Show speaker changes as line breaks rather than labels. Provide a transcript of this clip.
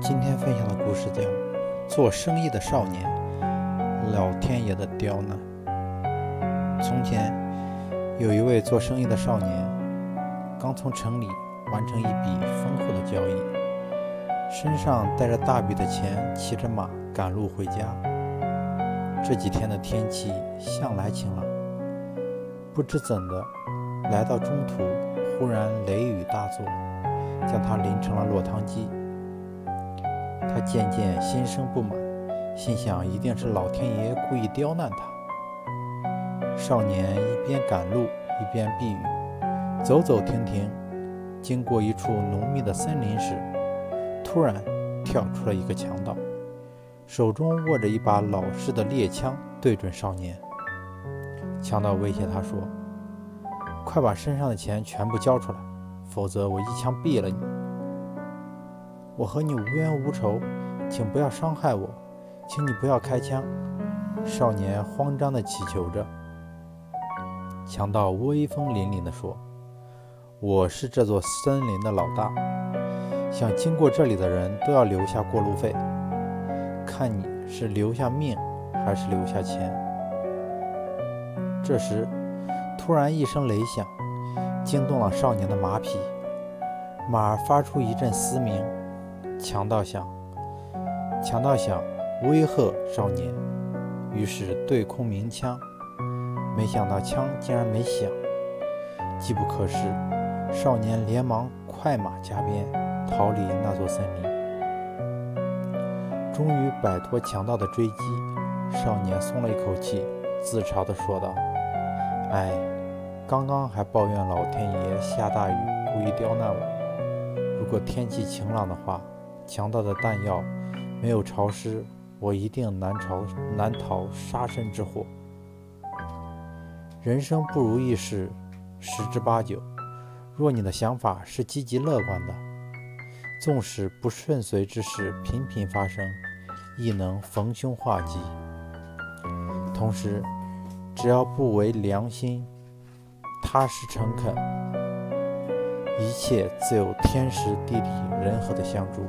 今天分享的故事叫《做生意的少年》，老天爷的刁难。从前有一位做生意的少年，刚从城里完成一笔丰厚的交易，身上带着大笔的钱，骑着马赶路回家。这几天的天气向来晴朗，不知怎的，来到中途，忽然雷雨大作，将他淋成了落汤鸡。他渐渐心生不满，心想一定是老天爷故意刁难他。少年一边赶路一边避雨，走走停停，经过一处浓密的森林时，突然跳出了一个强盗。手中握着一把老式的猎枪，对准少年。强盗威胁他说：“快把身上的钱全部交出来，否则我一枪毙了你。我和你无冤无仇，请不要伤害我，请你不要开枪。”少年慌张地祈求着。强盗威风凛凛地说：“我是这座森林的老大，想经过这里的人都要留下过路费。”看你是留下命还是留下钱。这时，突然一声雷响，惊动了少年的马匹，马发出一阵嘶鸣。强盗想，强盗想威吓少年，于是对空鸣枪，没想到枪竟然没响。机不可失，少年连忙快马加鞭，逃离那座森林。终于摆脱强盗的追击，少年松了一口气，自嘲地说道：“哎，刚刚还抱怨老天爷下大雨，故意刁难我。如果天气晴朗的话，强大的弹药没有潮湿，我一定难逃难逃杀身之祸。人生不如意事十之八九，若你的想法是积极乐观的，纵使不顺遂之事频频发生。”亦能逢凶化吉。同时，只要不违良心、踏实诚恳，一切自有天时地利人和的相助。